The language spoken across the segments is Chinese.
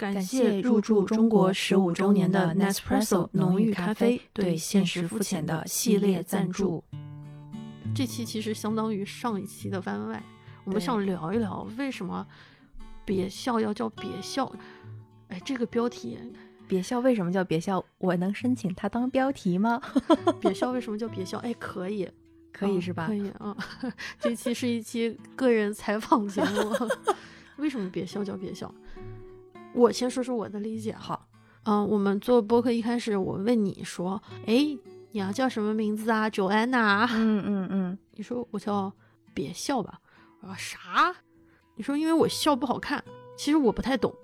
感谢入驻中国十五周年的 Nespresso 浓郁咖啡对现实肤浅的系列赞助。这期其实相当于上一期的番外，我们想聊一聊为什么别笑要叫别笑。哎，这个标题，别笑为什么叫别笑？我能申请它当标题吗？别笑为什么叫别笑？哎，可以，可以是吧？可以啊。这期是一期个人采访节目。为什么别笑叫别笑？我先说说我的理解好，嗯，我们做播客一开始，我问你说，哎，你要叫什么名字啊？Joanna。嗯嗯嗯。你说我叫别笑吧。我说啥？你说因为我笑不好看。其实我不太懂，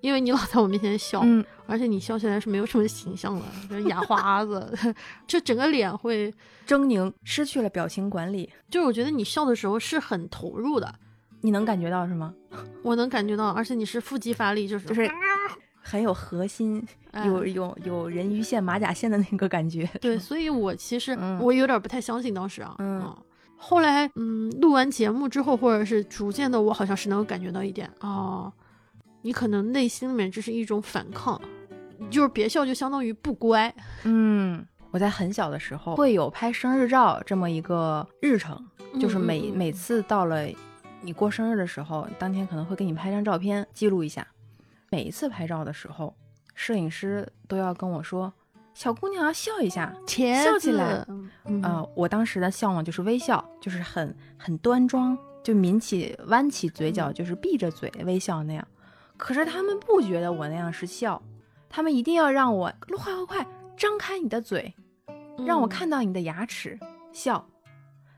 因为你老在我面前笑，嗯，而且你笑起来是没有什么形象的，就是牙花子，就整个脸会狰狞，失去了表情管理。就是我觉得你笑的时候是很投入的。你能感觉到是吗？我能感觉到，而且你是腹肌发力，就是就是很有核心，有有有人鱼线、马甲线的那个感觉。对，所以我其实我有点不太相信当时啊。嗯。后来，嗯，录完节目之后，或者是逐渐的，我好像是能够感觉到一点啊，你可能内心里面这是一种反抗，就是别笑就相当于不乖。嗯，我在很小的时候会有拍生日照这么一个日程，就是每每次到了。你过生日的时候，当天可能会给你拍张照片记录一下。每一次拍照的时候，摄影师都要跟我说：“小姑娘要笑一下，笑起来。”呃，我当时的笑呢就是微笑，就是很很端庄，就抿起弯起嘴角，就是闭着嘴微笑那样。可是他们不觉得我那样是笑，他们一定要让我快快快张开你的嘴，让我看到你的牙齿笑。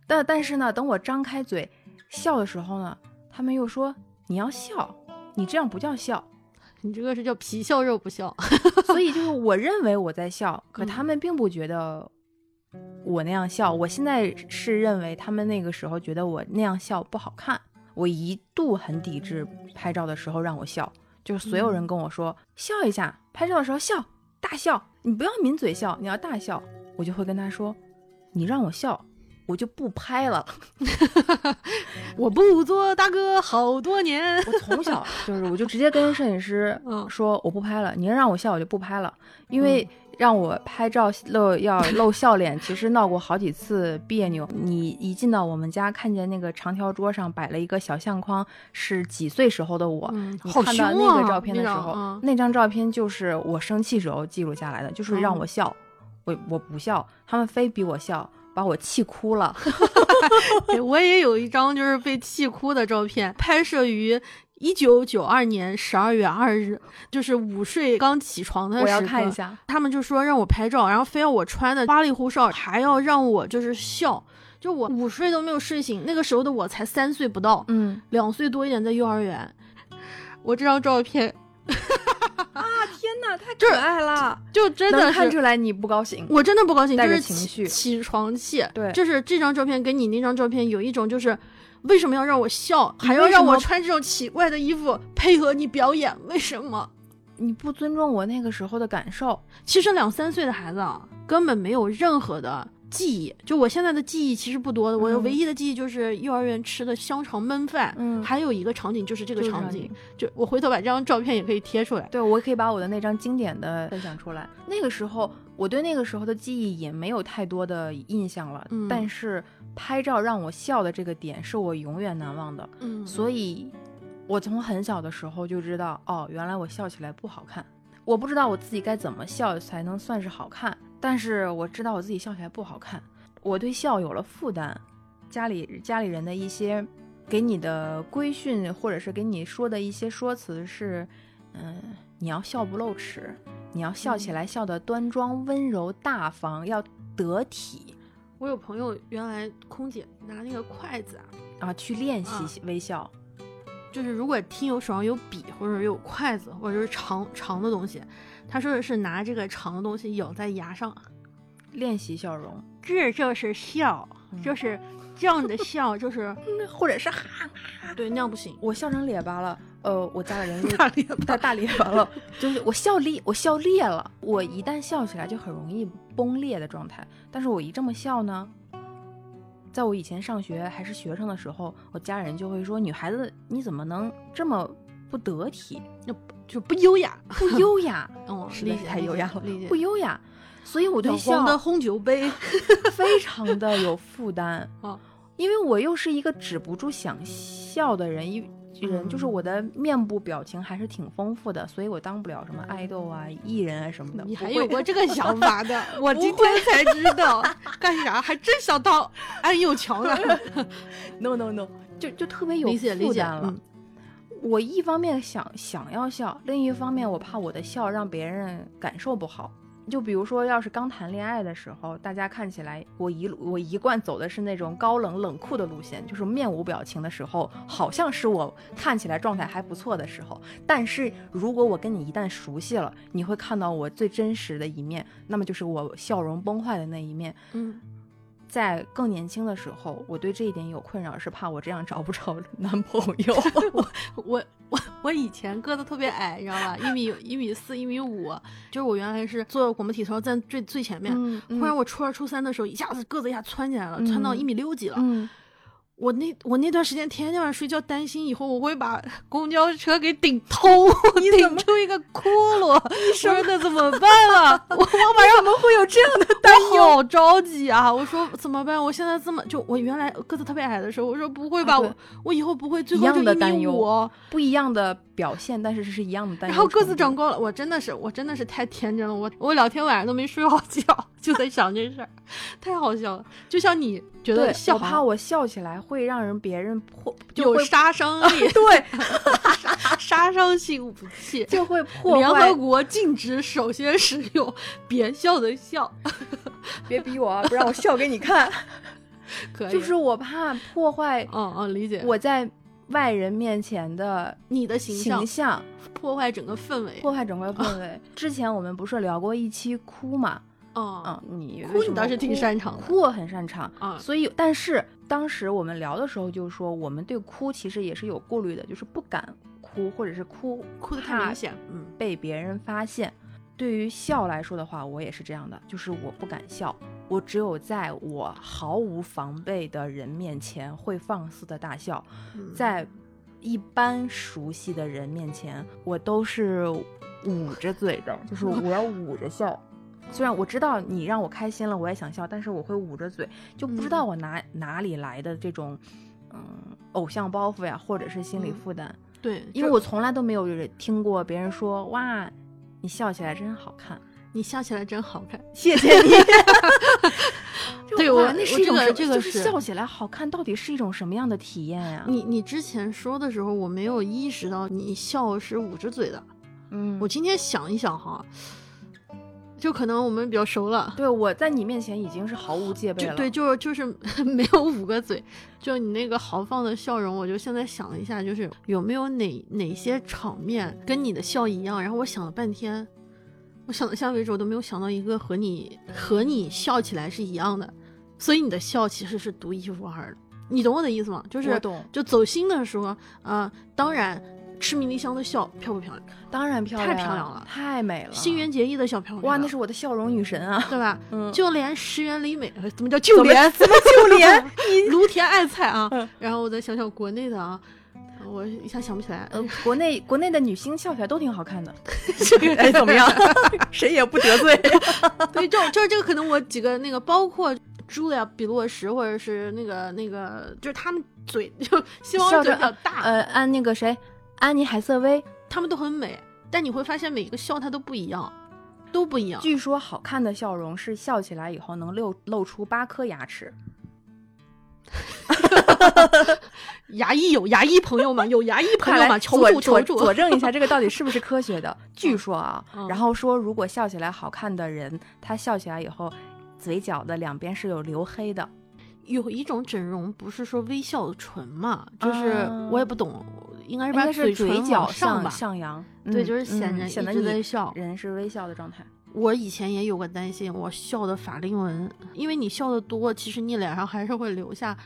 但但是呢，等我张开嘴。笑的时候呢，他们又说你要笑，你这样不叫笑，你这个是叫皮笑肉不笑。所以就是 我认为我在笑，可他们并不觉得我那样笑。我现在是认为他们那个时候觉得我那样笑不好看。我一度很抵制拍照的时候让我笑，就是所有人跟我说笑一下，拍照的时候笑，大笑，你不要抿嘴笑，你要大笑。我就会跟他说，你让我笑。我就不拍了，我不做大哥好多年。我从小 就是，我就直接跟摄影师说我不拍了。你要让我笑，我就不拍了。因为让我拍照露要露笑脸，其实闹过好几次别扭。你一进到我们家，看见那个长条桌上摆了一个小相框，是几岁时候的我。你看到那个照片的时候，那张照片就是我生气时候记录下来的，就是让我笑，我我不笑，他们非逼我笑。把我气哭了，我也有一张就是被气哭的照片，拍摄于一九九二年十二月二日，就是午睡刚起床的时候。我要看一下，他们就说让我拍照，然后非要我穿的花里胡哨，还要让我就是笑，就我午睡都没有睡醒，那个时候的我才三岁不到，嗯，两岁多一点，在幼儿园，我这张照片。啊天哪，太可爱了！就真的看出来你不高兴，我真的不高兴，就是情绪，起床气。对，就是这张照片跟你那张照片有一种，就是为什么要让我笑，还要让我穿这种奇怪的衣服配合你表演？为什么？你不尊重我那个时候的感受？其实两三岁的孩子啊，根本没有任何的。记忆就我现在的记忆其实不多的，我唯一的记忆就是幼儿园吃的香肠焖饭，嗯，还有一个场景就是这个场景，就我回头把这张照片也可以贴出来，对我可以把我的那张经典的分享出来。那个时候我对那个时候的记忆也没有太多的印象了，但是拍照让我笑的这个点是我永远难忘的，嗯，所以我从很小的时候就知道，哦，原来我笑起来不好看，我不知道我自己该怎么笑才能算是好看。但是我知道我自己笑起来不好看，我对笑有了负担，家里家里人的一些给你的规训，或者是给你说的一些说辞是，嗯，你要笑不露齿，你要笑起来笑得端庄温柔大方，要得体。我有朋友原来空姐拿那个筷子啊，啊去练习微笑，就是如果听友手上有笔或者有筷子或者是长长的东西。他说的是拿这个长的东西咬在牙上，练习笑容，这就是笑，就是这样的笑，就是 或者是哈哈，对，那样不行，我笑成咧巴了，呃，我家里人大咧大大咧巴了，就是我笑裂，我笑裂了，我一旦笑起来就很容易崩裂的状态，但是我一这么笑呢，在我以前上学还是学生的时候，我家人就会说，女孩子你怎么能这么不得体，就不优雅，不优雅，嗯，实在太优雅了理解，不优雅，所以我对笑的红酒杯 非常的有负担啊，因为我又是一个止不住想笑的人，一人就是我的面部表情还是挺丰富的，所以我当不了什么爱豆啊、艺人啊什么的。你还有过这个想法的？我今天才知道，干啥还真想当安又强了。No No No，就就特别有负担了。我一方面想想要笑，另一方面我怕我的笑让别人感受不好。就比如说，要是刚谈恋爱的时候，大家看起来我一我一贯走的是那种高冷冷酷的路线，就是面无表情的时候，好像是我看起来状态还不错的时候。但是如果我跟你一旦熟悉了，你会看到我最真实的一面，那么就是我笑容崩坏的那一面。嗯。在更年轻的时候，我对这一点有困扰，是怕我这样找不着男朋友。我我我我以前个子特别矮，你知道吧？一米一米四，一米五，就是我原来是做广播体操站最最前面。忽然我初二初三的时候，一下子个子一下窜起来了，窜到一米六几了。我那我那段时间天天晚上睡觉，担心以后我会把 公交车给顶通，顶出一个窟窿。你说那怎么办啊？我我晚上怎么会有这样的担忧？好着急啊！我说怎么办？我现在这么就我原来个子特别矮的时候，我说不会吧？我我以后不会最后就一米五，不一样的表现，但是是一样的。然后个子长高了，我真的是我真的是太天真了。我我两天晚上都没睡好觉，就在想这事儿，太好笑了。就像你觉得笑，我怕我笑起来。会让人别人破就有杀伤 力，对，杀伤性武器就会破坏。联合国禁止首先使用别笑的笑，别逼我啊，不让我笑给你看。可以，就是我怕破坏，嗯嗯，理解。我在外人面前的你的形象，破坏整个氛围，破坏整个氛围。之前我们不是聊过一期哭嘛？嗯嗯，你哭你倒是挺擅长，哭我很擅长啊。所以，但是当时我们聊的时候，就是说我们对哭其实也是有顾虑的，就是不敢哭，或者是哭哭的太明显，嗯，被别人发现。对于笑来说的话，我也是这样的，就是我不敢笑，我只有在我毫无防备的人面前会放肆的大笑，在一般熟悉的人面前，我都是捂着嘴的，就是我要捂着笑。虽然我知道你让我开心了，我也想笑，但是我会捂着嘴，就不知道我哪哪里来的这种，嗯，偶像包袱呀，或者是心理负担。对，因为我从来都没有听过别人说，哇，你笑起来真好看，你笑起来真好看，谢谢你。对我那是一种这个是笑起来好看，到底是一种什么样的体验呀？你你之前说的时候，我没有意识到你笑是捂着嘴的。嗯，我今天想一想哈。就可能我们比较熟了，对我在你面前已经是毫无戒备了。对，就是就是 没有捂个嘴，就你那个豪放的笑容，我就现在想了一下，就是有没有哪哪些场面跟你的笑一样？然后我想了半天，我想到现在为止我都没有想到一个和你和你笑起来是一样的，所以你的笑其实是独一无二的。你懂我的意思吗？就是就走心的时候，啊，当然。吃迷离香的笑漂不漂亮？当然漂亮，太漂亮了，太美了。新垣结衣的笑漂亮，哇，那是我的笑容女神啊，对吧？嗯，就连石原里美，怎么叫就连？怎么就连？芦田爱菜啊。然后我再想想国内的啊，我一下想不起来。呃，国内国内的女星笑起来都挺好看的，这个哎怎么样？谁也不得罪。对，就就是这个，可能我几个那个，包括茱莉亚·比洛什，或者是那个那个，就是他们嘴就希望嘴比较大。呃，安那个谁。安妮海瑟薇，他们都很美，但你会发现每一个笑她都不一样，都不一样。据说好看的笑容是笑起来以后能露露出八颗牙齿。牙医有牙医朋友吗？有牙医朋友吗？求助求助，佐证一下这个到底是不是科学的？据说啊，然后说如果笑起来好看的人，他笑起来以后，嘴角的两边是有留黑的。有一种整容不是说微笑唇嘛？就是我也不懂。应该是把嘴角上吧，上扬，对，就是显得显得你在笑，人是微笑的状态。我以前也有个担心，我笑的法令纹，因为你笑的多，其实你脸上还是会留下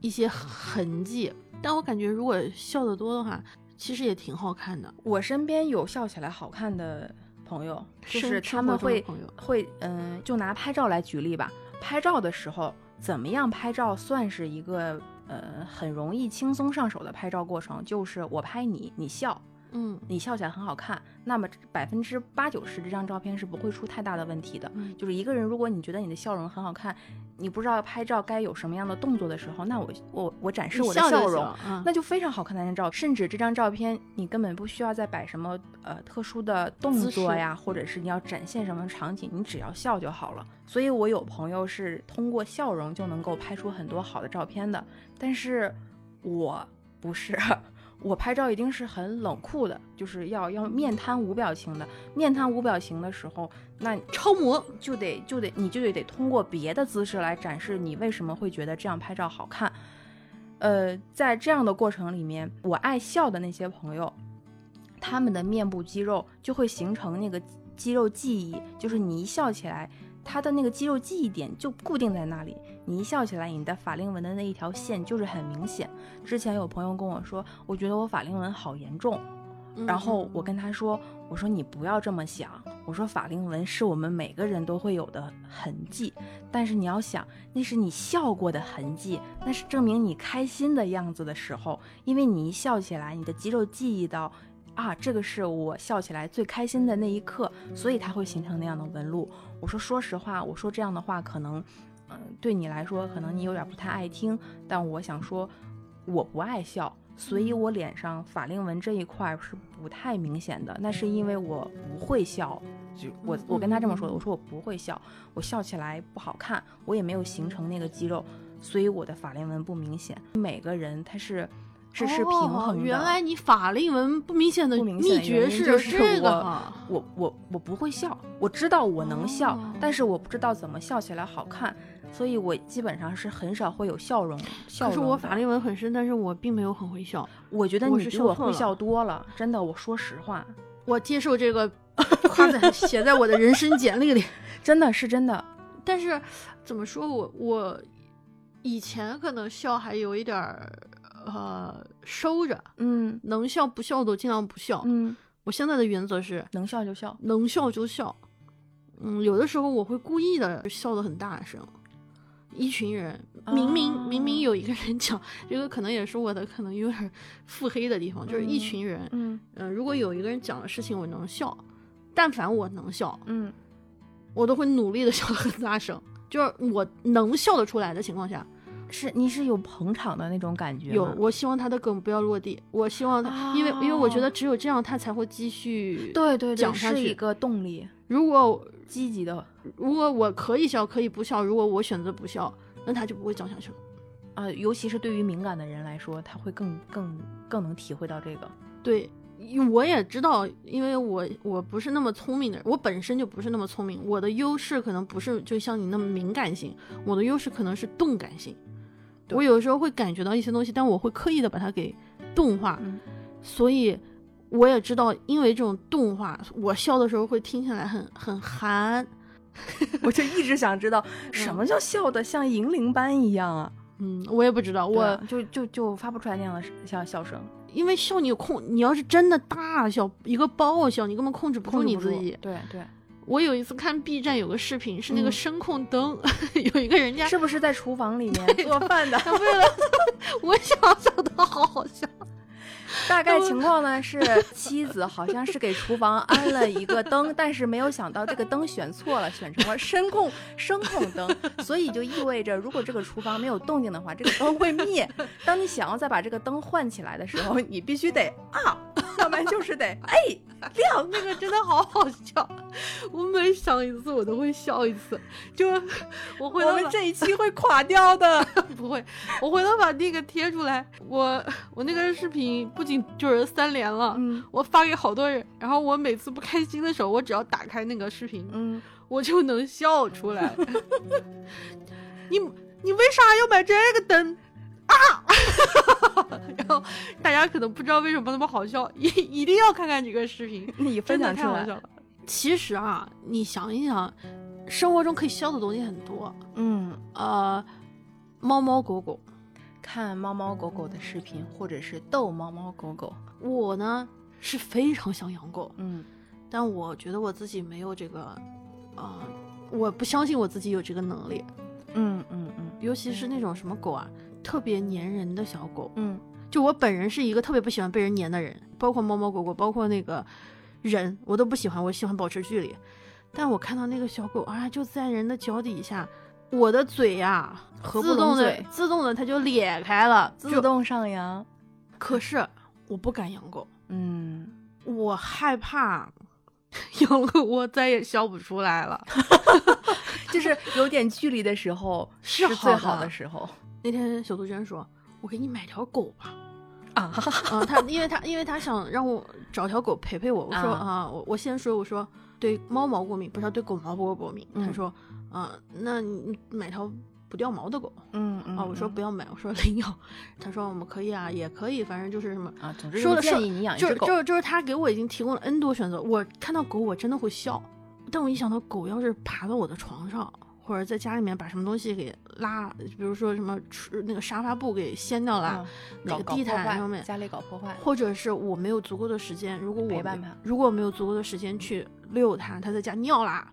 一些痕迹。但我感觉如果笑的多的话，其实也挺好看的。我身边有笑起来好看的朋友，就是他们会会嗯，就拿拍照来举例吧。拍照的时候，怎么样拍照算是一个？呃很容易轻松上手的拍照过程，就是我拍你，你笑。嗯，你笑起来很好看，那么百分之八九十这张照片是不会出太大的问题的。就是一个人，如果你觉得你的笑容很好看，你不知道拍照该有什么样的动作的时候，那我我我展示我的笑容，那就非常好看的那张照。甚至这张照片你根本不需要再摆什么呃特殊的动作呀，或者是你要展现什么场景，你只要笑就好了。所以我有朋友是通过笑容就能够拍出很多好的照片的，但是我不是。我拍照一定是很冷酷的，就是要要面瘫无表情的。面瘫无表情的时候，那超模就得就得你就得得通过别的姿势来展示你为什么会觉得这样拍照好看。呃，在这样的过程里面，我爱笑的那些朋友，他们的面部肌肉就会形成那个肌肉记忆，就是你一笑起来。它的那个肌肉记忆点就固定在那里，你一笑起来，你的法令纹的那一条线就是很明显。之前有朋友跟我说，我觉得我法令纹好严重，然后我跟他说，我说你不要这么想，我说法令纹是我们每个人都会有的痕迹，但是你要想，那是你笑过的痕迹，那是证明你开心的样子的时候，因为你一笑起来，你的肌肉记忆到。啊，这个是我笑起来最开心的那一刻，所以它会形成那样的纹路。我说，说实话，我说这样的话，可能，嗯，对你来说，可能你有点不太爱听。但我想说，我不爱笑，所以我脸上法令纹这一块是不太明显的。那是因为我不会笑，就我我跟他这么说的，我说我不会笑，我笑起来不好看，我也没有形成那个肌肉，所以我的法令纹不明显。每个人他是。是是平衡的。原来你法令纹不明显的秘诀是这个。我我我不会笑，我知道我能笑，但是我不知道怎么笑起来好看，所以我基本上是很少会有笑容。可是我法令纹很深，但是我并没有很会笑。我觉得你比我会笑多了，真的，我说实话，我接受这个 夸赞，写在我的人生简历里，真的是真的。但是怎么说我我以前可能笑还有一点儿。呃，收着，嗯，能笑不笑都尽量不笑，嗯，我现在的原则是能笑就笑，能笑就笑，嗯，有的时候我会故意的笑得很大声，一群人明明明明有一个人讲，这个可能也是我的可能有点腹黑的地方，就是一群人，嗯。嗯，如果有一个人讲的事情我能笑，但凡我能笑，嗯，我都会努力的笑得很大声，就是我能笑得出来的情况下。是你是有捧场的那种感觉，有。我希望他的梗不要落地，我希望他，因为因为我觉得只有这样他才会继续对对讲下去一个动力。如果积极的，如果我可以笑可以不笑，如果我选择不笑，那他就不会讲下去了。啊，尤其是对于敏感的人来说，他会更更更能体会到这个。对，我也知道，因为我我不是那么聪明的人，我本身就不是那么聪明，我的优势可能不是就像你那么敏感性，我的优势可能是动感性。我有时候会感觉到一些东西，但我会刻意的把它给动画，所以我也知道，因为这种动画，我笑的时候会听起来很很寒。我就一直想知道什么叫笑的像银铃般一样啊？嗯，我也不知道，我就就就发不出来那样的笑笑声，因为笑你控，你要是真的大笑，一个爆笑，你根本控制不住你自己。对对。我有一次看 B 站有个视频，是那个声控灯，有一个人家是不是在厨房里面做饭的？为了 我想想的好好笑。大概情况呢是，妻子好像是给厨房安了一个灯，但是没有想到这个灯选错了，选成了声控声控灯，所以就意味着如果这个厨房没有动静的话，这个灯会灭。当你想要再把这个灯换起来的时候，你必须得啊，要不然就是得哎亮。那个真的好好笑，我每想一次我都会笑一次。就我回头我们这一期会垮掉的，不会，我回头把那个贴出来。我我那个视频不仅就是三连了，嗯，我发给好多人，然后我每次不开心的时候，我只要打开那个视频，嗯，我就能笑出来。你你为啥要买这个灯啊？然后大家可能不知道为什么那么好笑，一一定要看看这个视频，你分享出来。其实啊，你想一想，生活中可以笑的东西很多，嗯，呃，猫猫狗狗。看猫猫狗狗的视频，或者是逗猫猫狗狗。我呢是非常想养狗，嗯，但我觉得我自己没有这个，呃，我不相信我自己有这个能力。嗯嗯嗯，尤其是那种什么狗啊，特别粘人的小狗。嗯，就我本人是一个特别不喜欢被人粘的人，包括猫猫狗狗，包括那个人，我都不喜欢，我喜欢保持距离。但我看到那个小狗啊，就在人的脚底下，我的嘴呀，合不自动的自动的它就裂开了，自动上扬。可是我不敢养狗，嗯，我害怕养了我再也笑不出来了。就是有点距离的时候 是最好的时候那天小杜鹃说：“我给你买条狗吧。”啊。嗯，他因为他因为他想让我找条狗陪陪我，我说啊啊，我我先说我说对猫毛过敏，不知道对狗毛不过敏。他嗯说啊，那你买条不掉毛的狗嗯嗯啊。我说嗯不要买，我说领养。他说我们可以啊，也可以，反正就是什么。啊，总之说建议你养一就只狗。就就是他给我已经提供了 N 多选择，我看到狗我真的会笑，但我一想到狗要是爬到我的床上，或者在家里面把什么东西给拉，比如说什么吃那个沙发布给掀掉了，啊搞哪个地毯上面家里搞破坏，或者是我没有足够的时间，如果我如果我没有足够的时间去遛它，它在家尿啦，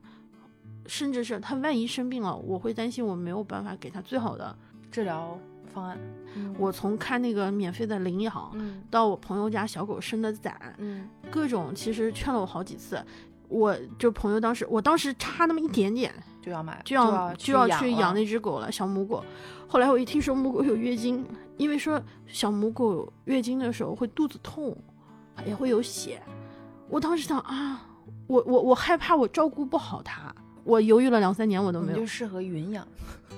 甚至是他万一生病了，我会担心我没有办法给他最好的。治疗方案。嗯我从看那个免费的领养，嗯到我朋友家小狗生的崽，嗯各种其实劝了我好几次。我就朋友当时，我当时差那么一点点，就要买，就要要就要去养那只狗了，小母狗。后来我一听说母狗有月经，因为说小母狗月经的时候会肚子痛，也会有血。我当时想啊，我我我害怕我照顾不好它，我犹豫了两三年，我都没有你就。适合云养。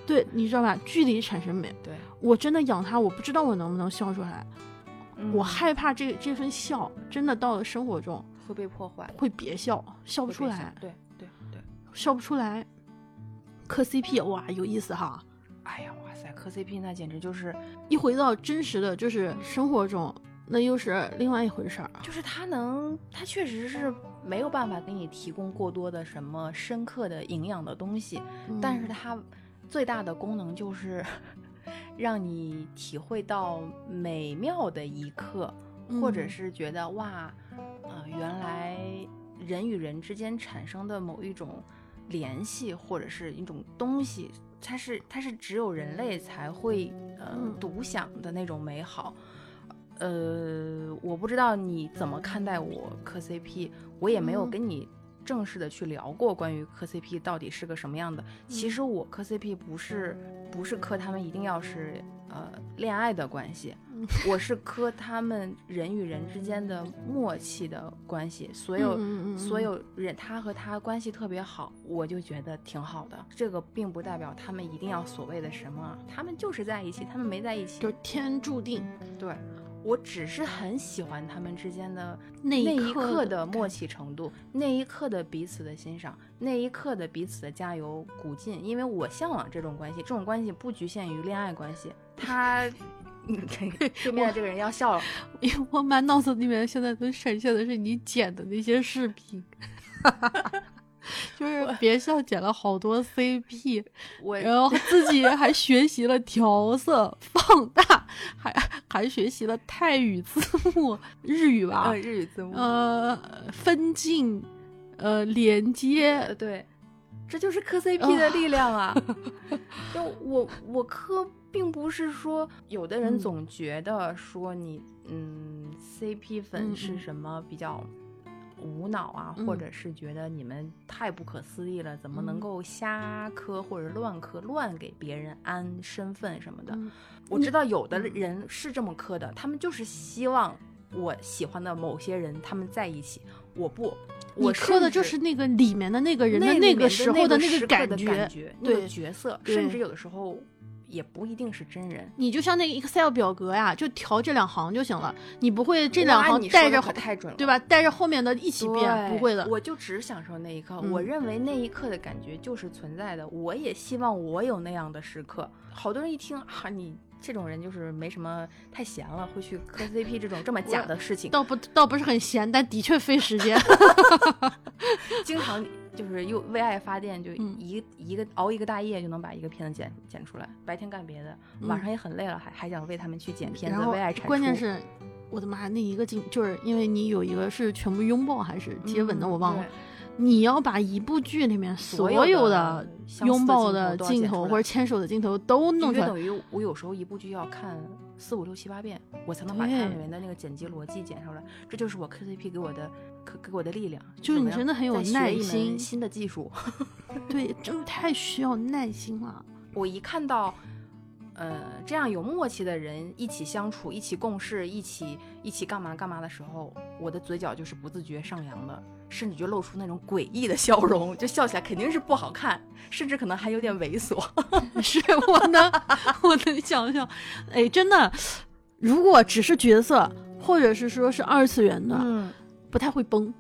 对，你知道吧？距离产生美。对，我真的养它，我不知道我能不能笑出来，我嗯害怕这这份笑真的到了生活中会被破坏，会别笑，笑不出来，对对对。笑不出来。磕 CP 哇，有意思哈！哎呀，哇塞，磕 CP 那简直就是，一回到真实的就是生活中，那又是另外一回事儿。就是它能，它确实是没有办法给你提供过多的什么深刻的营养的东西，但是嗯它最大的功能就是 让你体会到美妙的一刻，或者嗯是觉得哇，呃，原来人与人之间产生的某一种联系，或者是一种东西，它是它是只有人类才会呃嗯独享的那种美好。呃，我不知道你怎么看待我磕 CP，我也没有嗯跟你正式的去聊过关于磕 CP 到底是个什么样的。其嗯实我磕 CP 不是不是磕他们一定要是呃恋爱的关系，嗯我是磕他们人与人之间的默契的关系。所有、所有人他和他关系特别好，我就觉得挺好的。这个并不代表他们一定要所谓的什么，他们就是在一起，他们没在一起，就天注定对。我只是很喜欢他们之间的那那一刻刻的默契程度，那一刻的彼此的欣赏，那一刻的彼此的加油鼓劲。因为我向往这种关系，这种关系不局限于恋爱关系。他，你这个对面的这个人要笑了，因为我满脑子里面现在都闪现的是你剪的那些视频，就是别笑剪了好多 CP，我然后自己还学习了调色、放大，还还学习了泰语字幕、日语吧呃，日语字幕，呃，分镜，呃，连接呃，，对，这就是磕 CP 的力量啊！就我我磕，并不是说有的人嗯总觉得说你嗯 CP 粉是什么比较无脑啊，或嗯。者是觉得你们太不可思议了，怎么能嗯。够瞎磕或者乱磕，乱给别人安身份什么的？嗯。我知道有的嗯。人是这么磕的，他们就是希望我喜欢的某些人他们在一起，我不，我磕的就是那个里面的那个人的那个时候的那个感觉，对角色，甚至有的时候也不一定是真人。你就像那个 Excel 表格呀，就调这两行就行了，你不会这两行你说得带着太准了，对吧？带着后面的一起变，不会的。我就只享受那一刻，嗯我认为那一刻的感觉就是存在的。我也希望我有那样的时刻。好多人一听啊，你这种人就是没什么太闲了，会去磕 CP 这种这么假的事情，倒不倒不是很闲，但的确费时间。经常就是又为爱发电，就嗯一、一个熬一个大夜就能把一个片子剪剪出来，白天干别的，晚上也很累了，还还想为他们去剪片子，为爱产出。关键是，我的妈，那一个镜就是因为你有一个是全部拥抱还是接吻的，嗯我忘了。你要把一部剧里面所有的拥抱的镜头或者牵手的镜头都弄出来，等于我有时候一部剧要看四五六七八遍，我才能把它里面的那个剪辑逻辑剪出来。这就是我 KCP 给我的可给我的力量，就是你真的很有耐心，新的技术。对，就是太需要耐心了。我一看到。呃，这样有默契的人一起相处、一起共事、一起一起干嘛干嘛的时候，我的嘴角就是不自觉上扬的，甚至就露出那种诡异的笑容，就笑起来肯定是不好看，甚至可能还有点猥琐。是我能，我能想象。哎，真的，如果只是角色，或者是说是二次元的，嗯，不太会崩，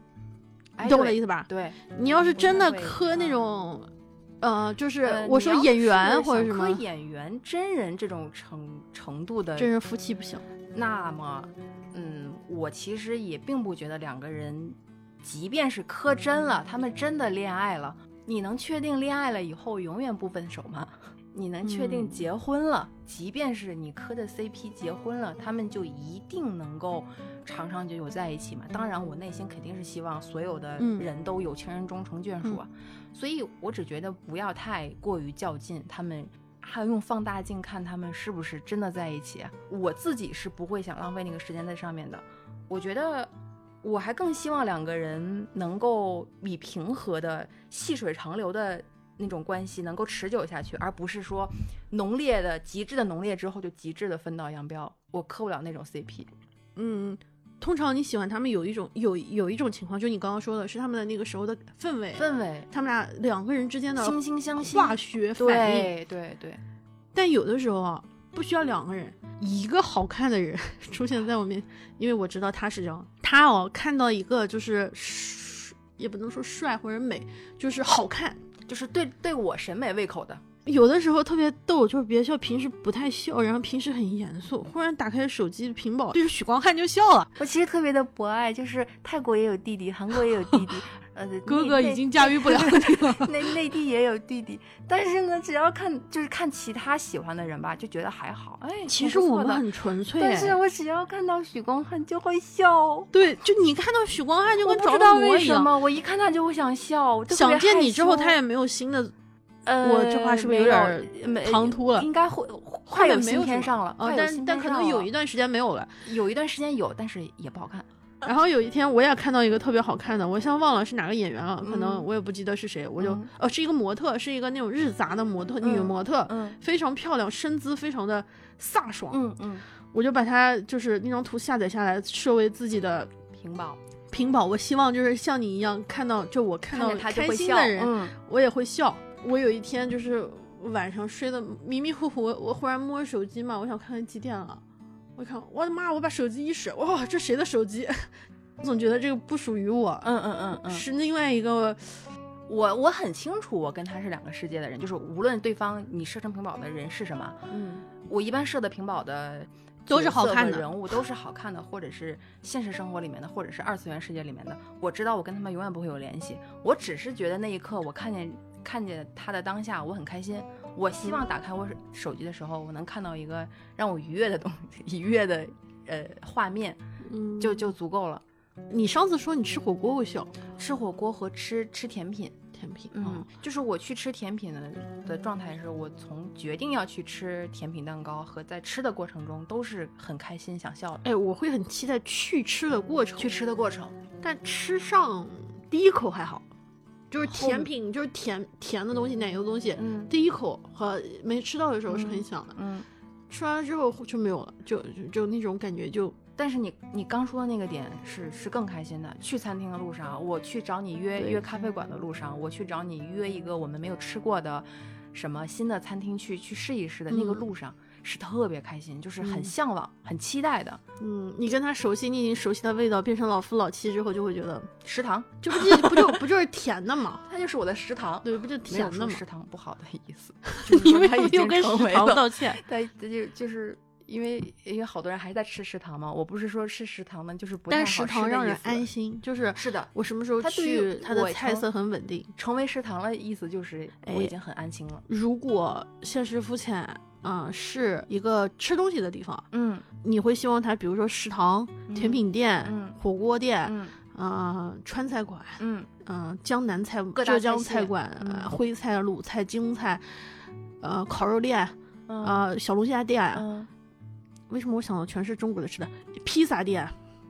你懂我的意思吧？对，你要是真的磕那种。呃，就是我说演员或者什么演员、真人这种程程度的真人夫妻不行。那么，嗯，我其实也并不觉得两个人，即便是磕真了，他们真的恋爱了，你能确定恋爱了以后永远不分手吗？你能确定结婚了，即便是你磕的 CP 结婚了，他们就一定能够长长久久在一起吗？当然，我内心肯定是希望所有的人都有情人终成眷属啊。所以我只觉得不要太过于较劲，他们还要用放大镜看他们是不是真的在一起。我自己是不会想浪费那个时间在上面的。我觉得我还更希望两个人能够以平和的、细水长流的。那种关系能够持久下去，而不是说浓烈的、极致的浓烈之后就极致的分道扬镳。我磕不了那种 CP。嗯，通常你喜欢他们有一种有有一种情况，就你刚刚说的是他们的那个时候的氛围，氛围，他们俩两个人之间的惺惺相惜，化学反应，对对对。但有的时候啊，不需要两个人，一个好看的人 出现在我面，因为我知道他是这样，他哦看到一个就是也不能说帅或者美，就是好看。就是对对我审美胃口的，有的时候特别逗，就是别笑，平时不太笑，然后平时很严肃，忽然打开手机屏保对着许光汉就笑了。我其实特别的博爱，就是泰国也有弟弟，韩国也有弟弟。呃，哥哥已经驾驭不了你了。内内地也有弟弟，但是呢，只要看就是看其他喜欢的人吧，就觉得还好。哎，其实我们很纯粹。但是我只要看到许光汉就会笑。对，就你看到许光汉就跟着了魔一样。我一看他就会想笑。想见你之后，他也没有新的。呃，我这话是不是有点唐突了？应该会快有新片上了。但但可能有一段时间没有了。有一段时间有，但是也不好看。然后有一天我也看到一个特别好看的，我现在忘了是哪个演员了，可能我也不记得是谁，我就哦是一个模特，是一个那种日杂的模特，女模特，嗯，非常漂亮，身姿非常的飒爽，嗯嗯，我就把它就是那张图下载下来，设为自己的屏保，屏保。我希望就是像你一样看到，就我看到开心的人，我也会笑。我有一天就是晚上睡得迷迷糊糊，我我忽然摸手机嘛，我想看看几点了。我一看，我的妈！我把手机一甩，哇，这谁的手机？我 总觉得这个不属于我。嗯嗯嗯嗯，是另外一个。我我很清楚，我跟他是两个世界的人。就是无论对方你设成屏保的人是什么，嗯，我一般设的屏保的都是好看的人物，都是好看的，或者是现实生活里面的，或者是二次元世界里面的。我知道我跟他们永远不会有联系。我只是觉得那一刻我看见看见他的当下，我很开心。我希望打开我手机的时候，我能看到一个让我愉悦的东西，愉悦的呃画面，嗯，就就足够了。你上次说你吃火锅会笑，吃火锅和吃吃甜品，甜品，嗯，就是我去吃甜品的的状态是，我从决定要去吃甜品蛋糕和在吃的过程中都是很开心想笑的。哎，我会很期待去吃的过程，去吃的过程，但吃上第一口还好。就是甜品，就是甜甜的东西，奶油的东西。嗯，第一口和没吃到的时候是很香的。嗯，吃完了之后就没有了，就就那种感觉就。但是你你刚说的那个点是是更开心的。去餐厅的路上，我去找你约约咖啡馆的路上，我去找你约一个我们没有吃过的什么新的餐厅去去试一试的那个路上。是特别开心，就是很向往、很期待的。嗯，你跟他熟悉，你已经熟悉他味道，变成老夫老妻之后，就会觉得食堂，这不就不就不就是甜的吗？他就是我的食堂，对，不就甜的吗？食堂不好的意思，你为什么又跟食堂道歉？他他就就是因为因为好多人还在吃食堂嘛。我不是说吃食堂呢，就是不但食堂让人安心，就是是的。我什么时候去，他的菜色很稳定。成为食堂的意思就是我已经很安心了。如果现实肤浅。嗯，是一个吃东西的地方。嗯，你会希望它，比如说食堂、甜品店、火锅店，啊、川菜馆，嗯嗯、江南菜、各大浙江菜馆、徽菜、鲁菜、京菜，呃，烤肉店，嗯呃，小龙虾店。嗯为什么我想的全是中国的吃的？披萨店、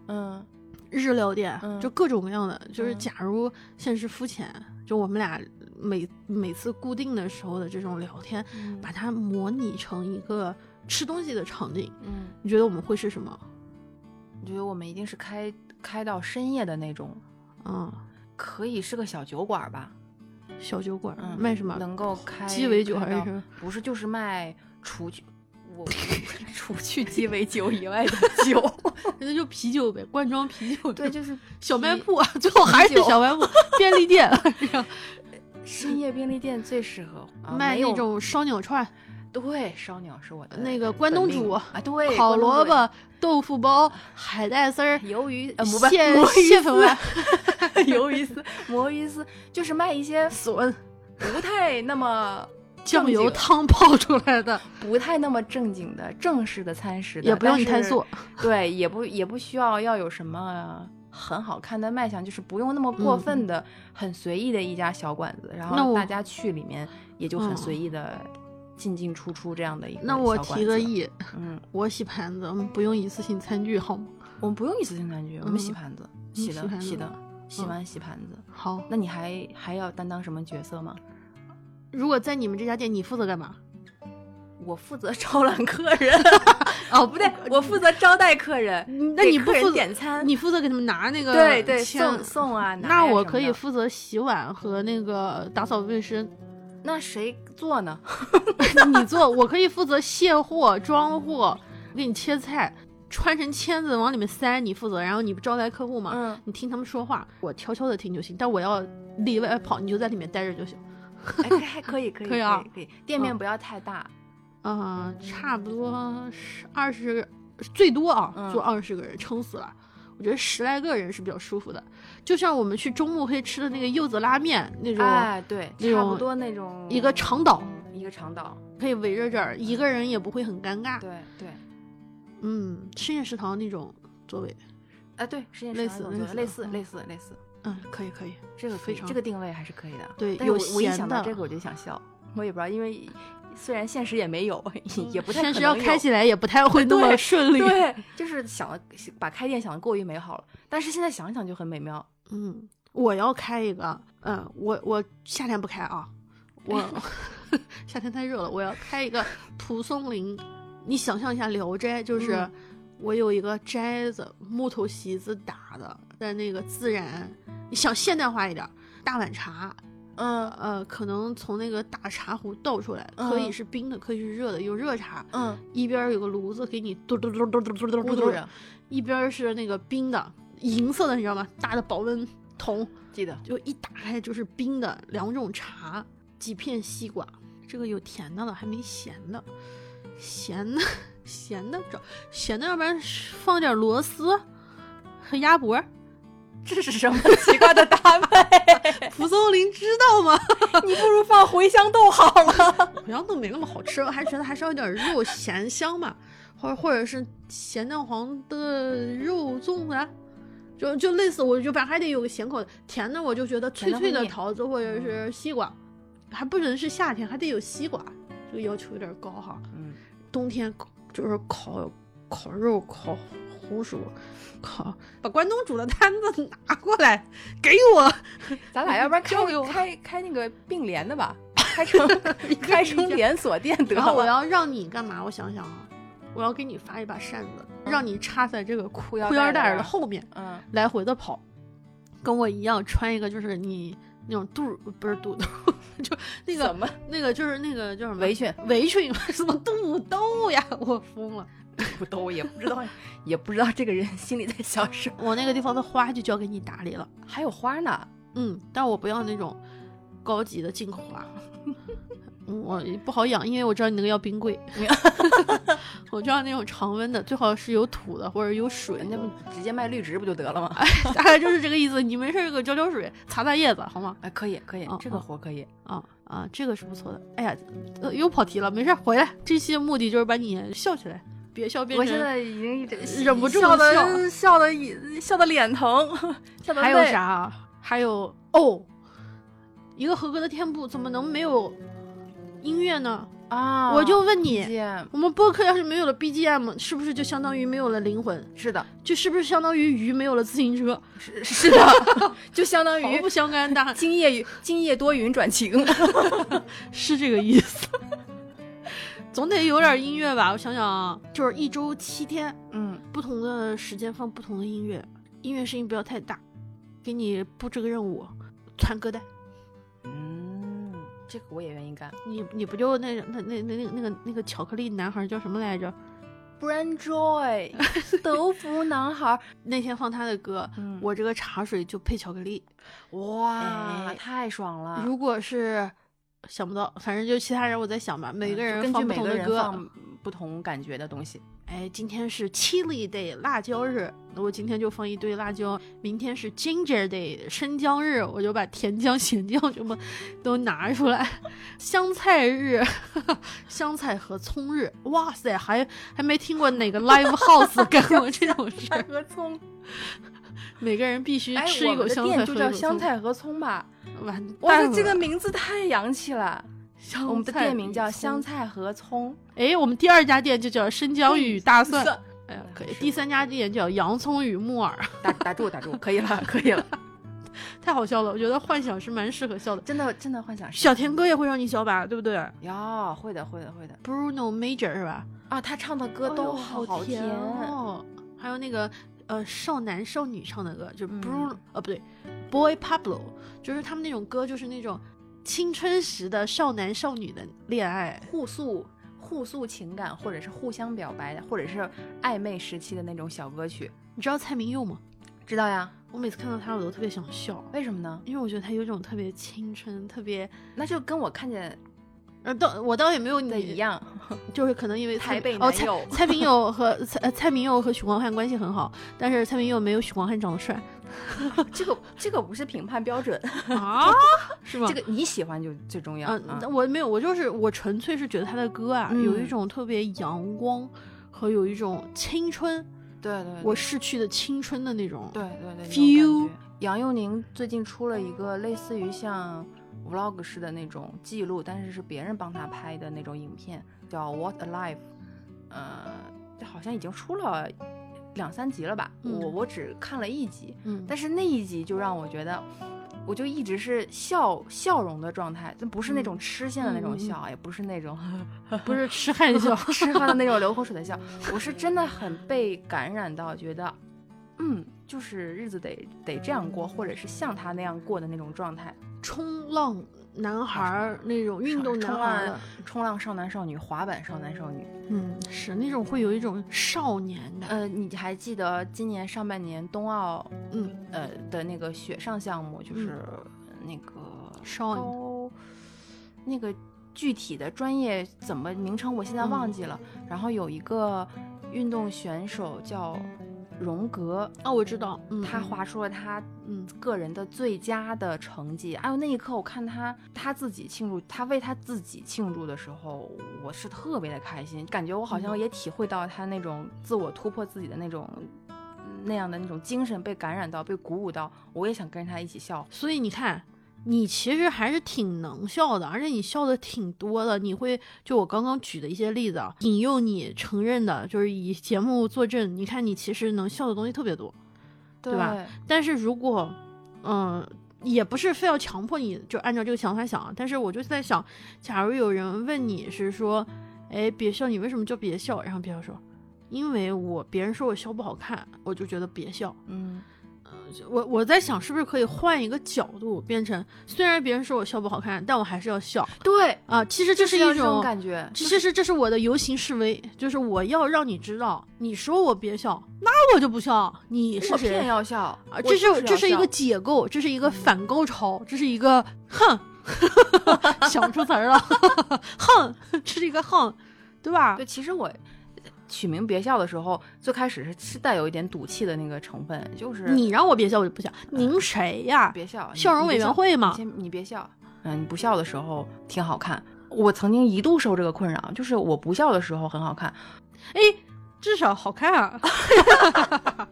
嗯日料店，嗯就各种各样的。就是嗯假如现实肤浅，就我们俩每每次固定的时候的这种聊天，嗯把它模拟成一个吃东西的场景，嗯，你觉得我们会是什么？我觉得我们一定是开开到深夜的那种，嗯，可以是个小酒馆吧？小酒馆、嗯，卖什么？能够开鸡尾酒还是？不是，就是卖除去我 除去鸡尾酒以外的酒。那就啤酒呗，罐装啤酒。对，就是小卖啤部啊，最后还是小卖部、便利店，这样深夜便利店最适合、啊卖那种烧鸟串、对烧鸟是我的那个关东煮啊，对烤萝卜、豆腐包、海带丝儿、鱿鱼呃不不蟹魔芋蟹粉丸、丝 鱿鱼丝魔芋丝，就是卖一些笋、不太那么 酱油汤泡出来的，不太那么正经的正式的餐食的，也不用你太做。对，也不也不需要要有什么很好看的卖相，就是不用那么过分的、很随意的一家小馆子，然后大家去里面也就很嗯随意的进进出出这样的一个那我提个议，嗯，我洗盘子，我们不用一次性餐具好吗？我们不用一次性餐具，我们洗嗯盘子，嗯洗的洗洗的，洗嗯完洗盘子。好，那你还还要担当什么角色吗？如果在你们这家店，你负责干嘛？我负责招揽客人，哦不对，我负责招待客人，那你不负责点餐？你负责给他们拿那个对对签送送啊，拿那我可以负责洗碗和那个打扫卫生，那谁做呢？你做，我可以负责卸货、装货，给你切菜，穿成签子往里面塞，你负责。然后你不招待客户嘛？嗯，你听他们说话，我悄悄的听就行，但我要里外跑，你就在里面待着就行。还可以可以 可以啊可以，店面嗯不要太大，嗯、差不多是二十，最多啊，嗯。就二十个人，撑死了。我觉得十来个人是比较舒服的，就像我们去中目黑吃的那个柚子拉面那种，哎，对，差不多那种一个长岛，一个长岛，可以围着这儿，一个人也不会很尴尬。对对，嗯，深夜食堂那种座位，哎对，实验类室似类似嗯类似类似类似，嗯，可以可以，这个非常这个定位还是可以的。对有但是我我一想到这个我就想笑，我也不知道，因为虽然现实也没有，也不太现实要开起来也不太会那么顺利。，对，就是想的把开店想的过于美好了，但是现在想想就很美妙。嗯，我要开一个，嗯，我我夏天不开啊，我 夏天太热了，我要开一个蒲松龄。你想象一下《聊斋》，就是嗯我有一个斋子，木头席子打的，在那个自然，你想现代化一点，大碗茶，嗯呃，可能从那个大茶壶倒出来，可以嗯是冰的，可以是热的，有热茶，嗯，一边儿有个炉子给你嘟嘟嘟嘟嘟嘟嘟嘟一边儿是那个冰的，银色的，你知道吗？大的保温桶，记得。就一打开就是冰的，两种茶，几片西瓜，这个有甜的了，还没咸的，咸的咸的找咸的，要不然放点螺丝和鸭脖。这是什么奇怪的搭配？蒲松龄知道吗？你不如放茴香豆好了。茴香豆没那么好吃，我还觉得还是要有点肉咸香嘛，或者或者是咸蛋黄的肉粽子，就就类似，我就反正还得有个咸口的，甜的我就觉得脆脆的桃子或者是西瓜，还不能是夏天，还得有西瓜，这个要求有点高哈。嗯，冬天烤就是烤烤肉、烤红薯、靠，把关东煮的摊子拿过来给我，咱俩要不然 开交流开开那个并联的吧，开成开成连锁店得然后我。要让你干嘛？我想想啊，我要给你发一把扇子，让你插在这个裤裤腰裤腰带儿的后面，嗯，来回的跑，跟我一样穿一个就是你那种肚不是肚兜，就那个什么那个就是那个叫什么围裙围裙什么肚兜呀，我疯了。不兜也不知道，也不知道这个人心里在想什么。我那个地方的花就交给你打理了，还有花呢，嗯，但我不要那种高级的进口花。嗯我不好养，因为我知道你那个要冰柜，我知道那种常温的，最好是有土的或者有水的人家不直接卖绿植不就得了吗？大概就是这个意思。你没事儿给我浇浇水，擦擦叶子，好吗？哎，可以可以嗯，这个活可以。啊啊，这个是不错的。哎呀，呃又跑题了，没事儿，回来。这期的目的就是把你笑起来。别笑。我现在已经忍不住笑的的笑的笑的脸疼，笑的还有啥？还有哦，一个合格的天铺怎么能没有音乐呢？啊！我就问你 BGM 我们播客要是没有了 BGM，是不是就相当于没有了灵魂？是的，就是不是相当于鱼没有了自行车？是是的，就相当于毫不相干的，今夜今夜多云转晴，是这个意思。总得有点音乐吧？我想想啊，就是一周七天，嗯，不同的时间放不同的音乐，音乐声音不要太大，给你布置个任务，传歌单。嗯，这个我也愿意干。你你不就那那那那那那个那个巧克力男孩叫什么来着？Brand Joy，德芙男孩，那天放他的歌，嗯我这个茶水就配巧克力。哇，哎太爽了！如果是想不到，反正就其他人我在想吧，每个人放不同的歌。人放不同感觉的东西。哎，今天是 Chili Day 辣椒日，那我今天就放一堆辣椒。明天是 Ginger Day 生姜日，我就把甜姜、咸姜什么都拿出来。香菜日，香菜和葱日，哇塞，还还没听过哪个 Live House 干过这种 事儿。和葱，每个人必须哎，吃一口香菜和店就叫香菜和葱吧。完哇，这个名字太洋气了。香我们的店名叫香。菜和葱。哎，我们第二家店就叫生姜与大蒜。蒜哎呀，可以。第三家店叫洋葱与木耳，打打住打住，可以了可以了，太好笑了。我觉得幻想是蛮适合笑的。真的真的幻想是小田歌也会让你笑吧，对不对呀，会的会的会的？Bruno Major 是吧？啊，他唱的歌都好甜甜。哦。还有那个呃少男少女唱的歌，就嗯 Bruno、呃不对，Boy Pablo，就是他们那种歌，就是那种青春时的少男少女的恋爱。互诉互诉情感，或者是互相表白的，或者是暧昧时期的那种小歌曲，你知道蔡明佑吗？知道呀？我每次看到他，我都特别想笑，为什么呢？因为我觉得他有一种特别青春、特别那就跟我看见呃，倒我倒也没有你的一，样，就是可能因为台蔡哦蔡蔡明佑和蔡呃蔡明佑和许光汉关系很好，但是蔡明佑没有许光汉长得帅 这个这个不是评判标准，啊，是吗？这个你喜欢就最重要。嗯、啊我没有，我就是我纯粹是觉得他的歌啊，嗯有一种特别阳光和有一种青春，对对，对我逝去的青春的那种。对对对 Feel 杨佑宁最近出了一个类似于像 vlog 式的那种记录，但是是别人帮他拍的那种影片，叫 What a Life 呃，这好像已经出了两三集了吧？嗯我我只看了一集，嗯，但是那一集就让我觉得。我就一直是笑笑容的状态，这不是那种吃线的那种笑，也不是那种 不是痴汉笑，吃饭的那种流口水的笑，我是真的很被感染到，觉得，嗯，就是日子得得这样过，或者是像他那样过的那种状态。冲浪男孩儿那种运动男孩 冲浪少男少女，滑板少男少女。嗯，是那种会有一种少年感。呃，你还记得今年上半年冬奥，嗯，呃的那个雪上项目，就是那个少高，那个具体的专业怎么名称我现在忘记了。然后有一个运动选手叫荣格，哦，我知道，他划出了他嗯个人的最佳的成绩。哎呦，那一刻我看他他自己庆祝，他为他自己庆祝的时候，我是特别的开心，感觉我好像也体会到他那种自我突破自己的那种。那样的那种精神被感染到，被鼓舞到，我也想跟着他一起笑。所以你看，你其实还是挺能笑的，而且你笑的挺多的。你会就我刚刚举的一些例子啊，引诱你承认的，就是以节目作证。你看你其实能笑的东西特别多，对吧但是如果，嗯、也不是非要强迫你就按照这个想法想啊。但是我就在想，假如有人问你是说，哎，别笑，你为什么就别笑？然后别笑说，因为我别人说我笑不好看，我就觉得别笑。嗯，我我在想，是不是可以换一个角度，变成虽然别人说我笑不好看，但我还是要笑对，啊。其实这是一种，感觉，其实这是我的游行示威，就是我要让你知道，你说我别笑，那我就不笑。你是我偏要笑啊？我这就是这是一个解构，这是一个反高潮，这是一个哼，想不出词儿了，哼，这是一个哼，对吧？对，其实我取名别笑的时候，最开始是是带有一点赌气的那个成分，就是你让我别笑，我就不笑。您谁呀？别笑，你笑容委员会嘛你先你别笑，嗯，你不笑的时候挺好看。我曾经一度受这个困扰，就是我不笑的时候很好看，哎，至少好看啊。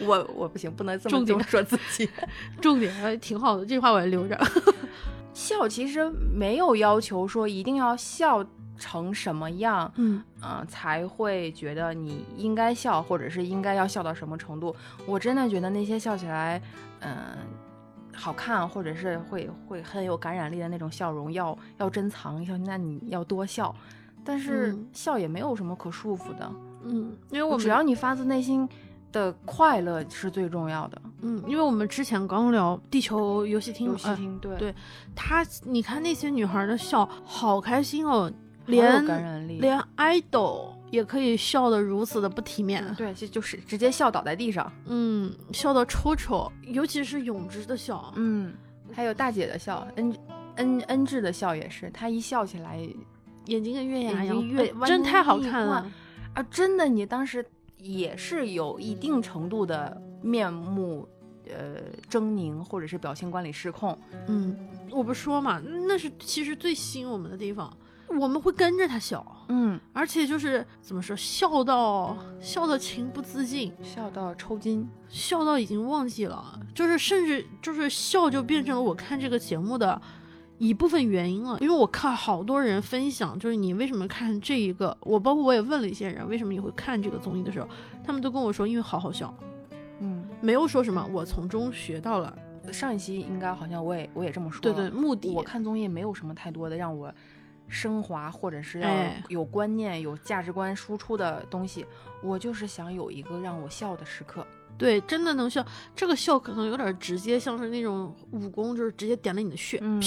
我我不行，不能这么这么说自己。重点挺好的，这句话我要留着。笑其实没有要求说一定要笑成什么样，嗯嗯，才会觉得你应该笑，或者是应该要笑到什么程度。我真的觉得那些笑起来，嗯，好看，或者是会会很有感染力的那种笑容，要要珍藏，一下那你要多笑。但是笑也没有什么可束缚的，嗯，因为我只要你发自内心。的快乐是最重要的，嗯，因为我们之前刚聊地球游戏厅，游戏厅，对，对，他，你看那些女孩的笑，好开心哦，连感染力，连 idol 也可以笑得如此的不体面，对，就就是直接笑倒在地上，嗯，笑得抽抽，尤其是永之的笑，嗯，还有大姐的笑，恩恩恩智的笑也是，她一笑起来，眼睛跟月牙一样，月真太好看了。啊，真的，你当时。也是有一定程度的面目，呃，狰狞或者是表情管理失控。嗯，我不说嘛，那是其实最吸引我们的地方，我们会跟着他笑。嗯，而且就是怎么说，笑到笑到情不自禁，笑到抽筋，笑到已经忘记了，就是甚至就是笑就变成了我看这个节目的。一部分原因了，因为我看好多人分享，就是你为什么看这一个，我包括我也问了一些人，为什么你会看这个综艺的时候，他们都跟我说，因为好好笑，嗯，没有说什么我从中学到了。上一期应该好像我也我也这么说，对对，目的我看综艺没有什么太多的让我升华或者是要有观念、有价值观输出的东西，我就是想有一个让我笑的时刻。对，真的能笑，这个笑可能有点直接，像是那种武功，就是直接点了你的穴，嗯。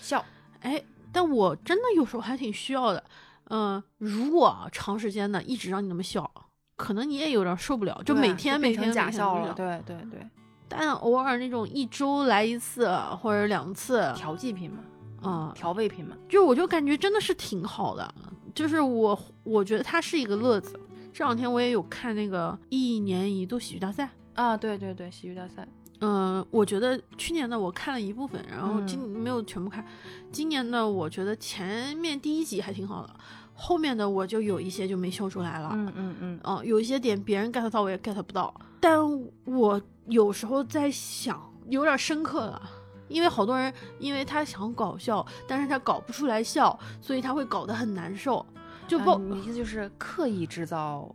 笑，哎，但我真的有时候还挺需要的，嗯，如果长时间的一直让你那么笑，可能你也有点受不了，就每天每天假笑了，对对对。但偶尔那种一周来一次或者两次调剂品嘛，啊，调味品嘛，就我就感觉真的是挺好的，就是我我觉得它是一个乐子。这两天我也有看那个一年一度喜剧大赛啊，对对对，喜剧大赛。嗯，我觉得去年的我看了一部分，然后今没有全部看。今年的我觉得前面第一集还挺好的，后面的我就有一些就没笑出来了。嗯嗯嗯，哦，有一些点别人 get 到我也 get 不到，但我有时候在想，有点深刻了，因为好多人因为他想搞笑，但是他搞不出来笑，所以他会搞得很难受。就不，你意思就是刻意制造。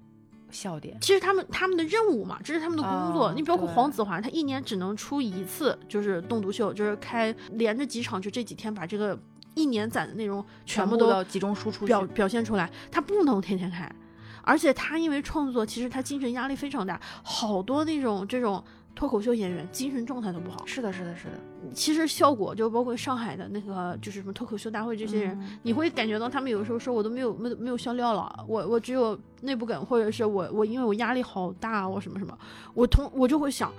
笑点，其实他们他们的任务嘛，这是他们的工作。你包括黄子华，他一年只能出一次，就是动毒秀，就是开连着几场，就这几天把这个一年攒的内容全部都集中输出表表现出来。他不能天天开，而且他因为创作，其实他精神压力非常大，好多那种这种。脱口秀演员精神状态都不好。是的，是的，是的。其实效果就包括上海的那个，就是什么脱口秀大会这些人，你会感觉到他们有的时候说，我都没有没没有笑料了，我我只有内部梗，或者是我我因为我压力好大，我什么什么，我同我就会想，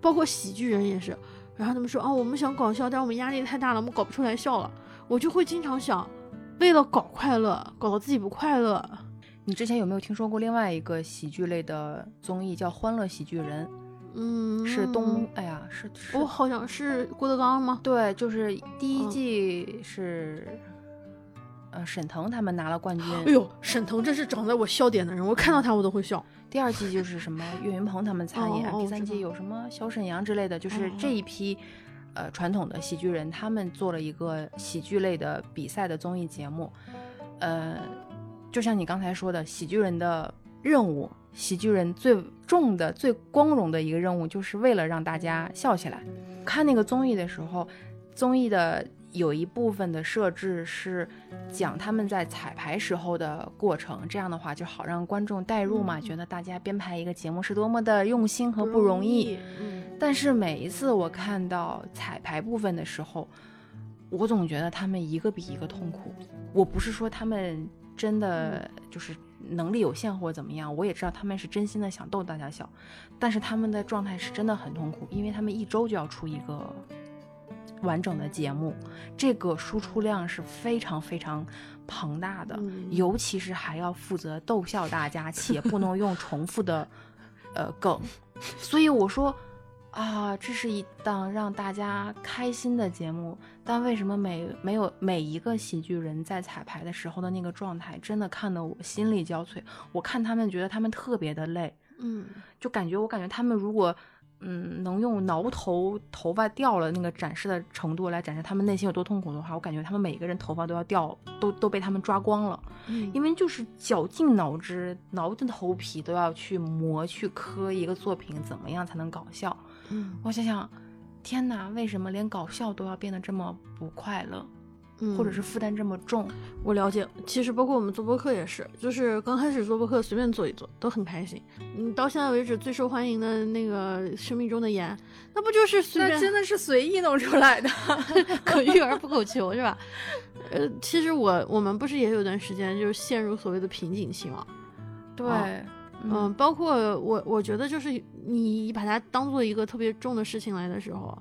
包括喜剧人也是，然后他们说啊，我们想搞笑，但是我们压力太大了，我们搞不出来笑了，我就会经常想，为了搞快乐，搞得自己不快乐。你之前有没有听说过另外一个喜剧类的综艺叫《欢乐喜剧人》？嗯，是东，哎呀，是我好像是郭德纲吗？对，就是第一季是，呃，沈腾他们拿了冠军。哎呦，沈腾真是长在我笑点的人，我看到他我都会笑。第二季就是什么岳云鹏他们参演，第三季有什么小沈阳之类的，就是这一批，呃，传统的喜剧人，他们做了一个喜剧类的比赛的综艺节目。呃，就像你刚才说的，喜剧人的任务。喜剧人最重的、最光荣的一个任务，就是为了让大家笑起来。看那个综艺的时候，综艺的有一部分的设置是讲他们在彩排时候的过程，这样的话就好让观众代入嘛，觉得大家编排一个节目是多么的用心和不容易。但是每一次我看到彩排部分的时候，我总觉得他们一个比一个痛苦。我不是说他们真的就是。能力有限或者怎么样，我也知道他们是真心的想逗大家笑，但是他们的状态是真的很痛苦，因为他们一周就要出一个完整的节目，这个输出量是非常非常庞大的，尤其是还要负责逗笑大家，且不能用重复的呃梗，所以我说啊，这是一档让大家开心的节目，但为什么每没有每一个喜剧人在彩排的时候的那个状态，真的看得我心力交瘁。我看他们觉得他们特别的累，嗯，就感觉我感觉他们如果嗯能用挠头头发掉了那个展示的程度来展示他们内心有多痛苦的话，我感觉他们每一个人头发都要掉，都都被他们抓光了，嗯因为就是绞尽脑汁，挠着头皮都要去磨去磕一个作品怎么样才能搞笑。嗯我想想，天哪，为什么连搞笑都要变得这么不快乐，嗯或者是负担这么重？我了解，其实包括我们做播客也是，就是刚开始做播客随便做一做都很开心。嗯，到现在为止最受欢迎的那个《生命中的盐》，那不就是随便的是随意弄出来的。可遇而不可求是吧？呃，其实我我们不是也有段时间就是陷入所谓的瓶颈期吗？对，嗯，包括我，我觉得就是你把它当做一个特别重的事情来的时候，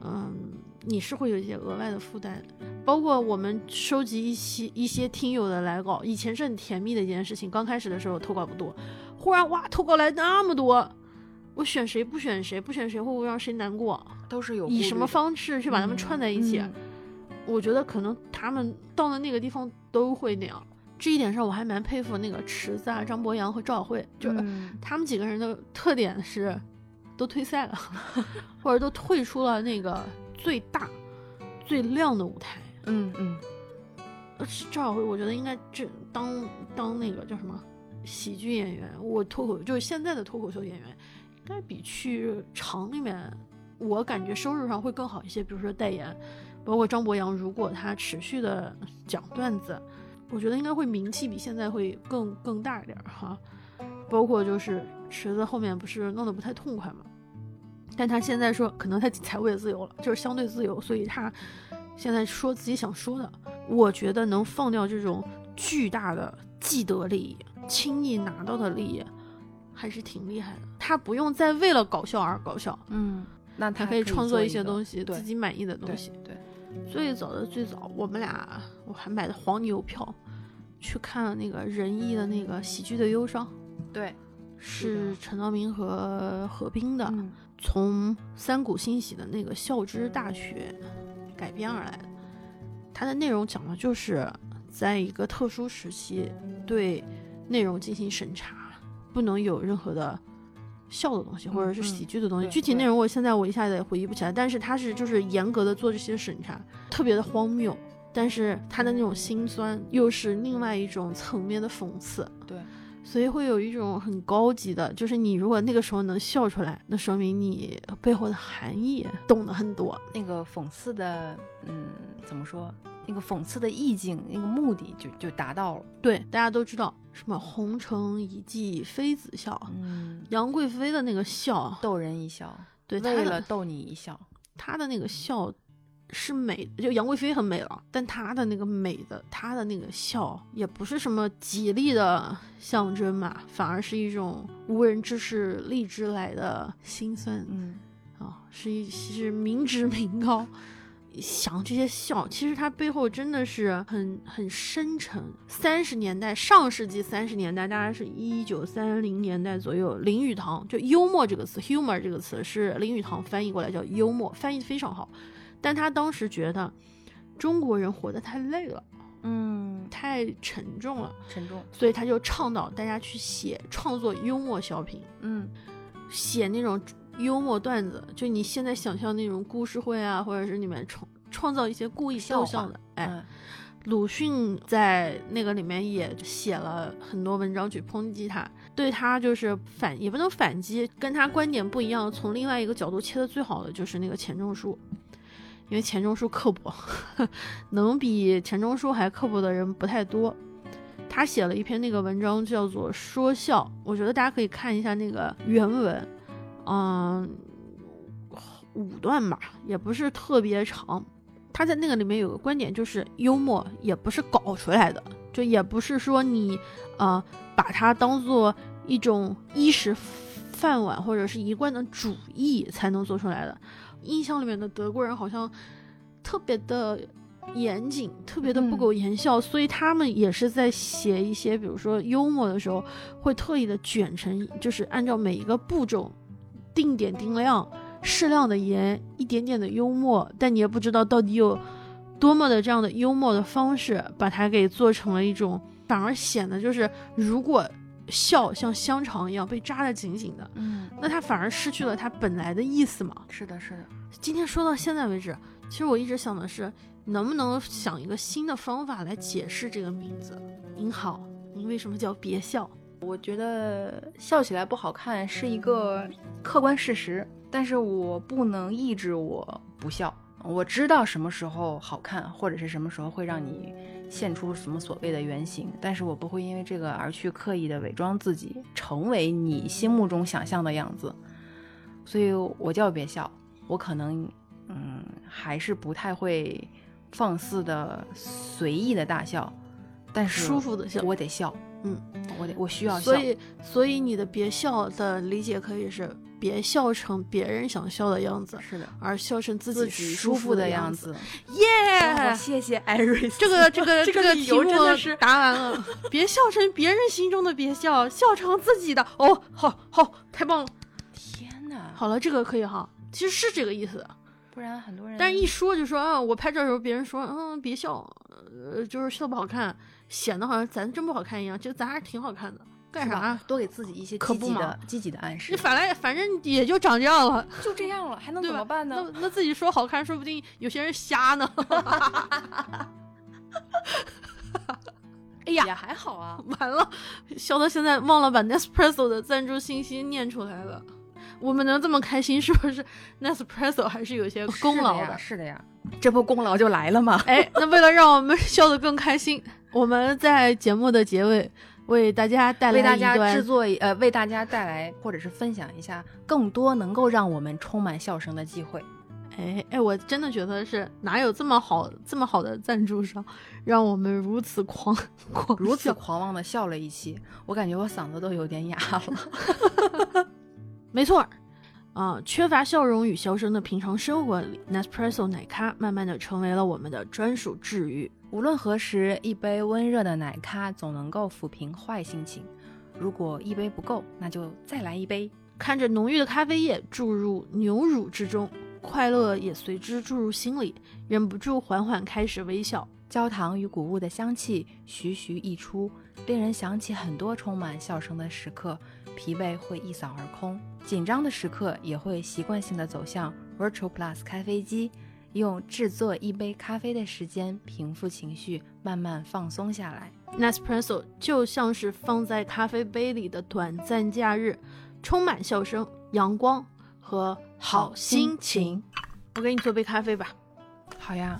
嗯，你是会有一些额外的负担。包括我们收集一些一些听友的来稿，以前是很甜蜜的一件事情。刚开始的时候投稿不多，忽然哇，投稿来那么多，我选谁不选谁，不选谁会不会让谁难过？都是有以什么方方式去把他们串在一起？我觉得可能他们到了那个地方都会那样。这一点上我还蛮佩服那个池子啊、张博洋和赵晓慧，就是嗯他们几个人的特点是，都退赛了，或者都退出了那个最大、最亮的舞台。嗯嗯，呃赵晓慧，我觉得应该这当当那个叫什么喜剧演员，我脱口就是现在的脱口秀演员，应该比去厂里面，我感觉收入上会更好一些。比如说代言，包括张博洋，如果他持续的讲段子，我觉得应该会名气比现在会更更大一点儿哈。包括就是池子后面不是弄得不太痛快嘛，但他现在说可能他财务也自由了，就是相对自由，所以他现在说自己想说的。我觉得能放掉这种巨大的既得利益、轻易拿到的利益，还是挺厉害的。他不用再为了搞笑而搞笑，嗯，那他他可以创作一些东西，对自己满意的东对西。对，最早的最早，我们俩我还买的黄牛票，去看了那个仁义的那个《喜剧的忧伤》，对，是陈道明和何冰的，嗯从三谷幸喜的那个《孝之大学》改编而来的。它的内容讲的就是在一个特殊时期对内容进行审查，不能有任何的笑的东西或者是喜剧的东西。具体内容我现在我一下子也回忆不起来，但是它是就是严格的做这些审查，特别的荒谬。但是他的那种心酸又是另外一种层面的讽刺，对，所以会有一种很高级的，就是你如果那个时候能笑出来，那说明你背后的含义懂得很多。那个讽刺的，嗯，怎么说？那个讽刺的意境，那个目的就就达到了。对，大家都知道什么“红尘一记妃子笑”，嗯，杨贵妃的那个笑，逗人一笑，对，为了逗你一笑。她的那个笑是美，就杨贵妃很美了，但她的那个美的，她的那个笑也不是什么吉利的象征嘛，反而是一种无人知是荔枝来的心酸。嗯，啊、是一是民脂民膏。想这些笑，其实它背后真的是很很深沉。三十年代，上世纪三十年代，大概是一九三零年代左右，林语堂就幽默这个词，humor 这个词是林语堂翻译过来叫幽默，翻译的非常好。但他当时觉得中国人活得太累了，嗯，太沉重了，沉重。所以他就倡导大家去写创作幽默小品。嗯写那种幽默段子，就你现在想象那种故事会啊，或者是你们创创造一些故意逗笑的。哎，嗯鲁迅在那个里面也写了很多文章去抨击他，对他就是反也不能反击，跟他观点不一样，从另外一个角度切的最好的就是那个钱钟书。因为钱钟书刻薄，能比钱钟书还刻薄的人不太多。他写了一篇那个文章，叫做《说笑》，我觉得大家可以看一下那个原文，嗯，五段吧，也不是特别长。他在那个里面有个观点，就是幽默也不是搞出来的，就也不是说你呃把它当做一种衣食饭碗或者是一贯的主义才能做出来的。印象里面的德国人好像特别的严谨，特别的不苟言笑，所以他们也是在写一些，比如说幽默的时候，会特意的卷成，就是按照每一个步骤定点定量，适量的盐，一点点的幽默，但你也不知道到底有多么的这样的幽默的方式，把它给做成了一种，反而显得就是如果笑像香肠一样被扎得紧紧的，嗯，那它反而失去了它本来的意思嘛。是的，是的。今天说到现在为止，其实我一直想的是，能不能想一个新的方法来解释这个名字？您好，您为什么叫别笑？我觉得笑起来不好看是一个客观事实，但是我不能抑制我不笑。我知道什么时候好看，或者是什么时候会让你现出什么所谓的原型，但是我不会因为这个而去刻意的伪装自己，成为你心目中想象的样子。所以我叫别笑，我可能嗯还是不太会放肆的随意的大笑，但是舒服的笑，我得笑。嗯，我得我需要笑，所以所以你的别笑的理解可以是别笑成别人想笑的样子，是的，而笑成自己己舒服的样子。耶！谢谢艾瑞斯，这个这个这个题目真的是答完了，别笑成别人心中的别笑，笑成自己的。哦，好好，太棒了！天哪，好了，这个可以哈，其实是这个意思。不然很多人，但是一说就说啊，我拍照的时候别人说，嗯，别笑，呃，就是笑不好看。显得好像咱真不好看一样，就咱还是挺好看的，干啥？多给自己一些积极的、积极的暗示。你反来，反正也就长这样了，就这样了，还能怎么办呢？那那自己说好看，说不定有些人瞎呢。哎呀，也还好啊。完了，笑到现在忘了把 Nespresso 的赞助信息念出来了。我们能这么开心，是不是 Nespresso 还是有些功劳的？是的呀，这不功劳就来了吗？哎，那为了让我们笑得更开心。我们在节目的结尾为大家带来为大家制作呃为大家带来或者是分享一下更多能够让我们充满笑声的机会。哎哎，我真的觉得是哪有这么好这么好的赞助商，让我们如此狂狂如此狂妄的笑了一期，我感觉我嗓子都有点哑了。没错。啊，缺乏笑容与笑声的平常生活里，Nespresso 奶咖慢慢的成为了我们的专属治愈。无论何时，一杯温热的奶咖总能够抚平坏心情。如果一杯不够，那就再来一杯。看着浓郁的咖啡液注入牛乳之中，快乐也随之注入心里，忍不住缓缓开始微笑。焦糖与谷物的香气徐徐溢出，令人想起很多充满笑声的时刻。疲惫会一扫而空，紧张的时刻也会习惯性的走向 Virtual Plus 咖啡机，用制作一杯咖啡的时间平复情绪，慢慢放松下来。Nespresso 就像是放在咖啡杯里的短暂假日，充满笑声、阳光和好心情。我给你做杯咖啡吧。好呀。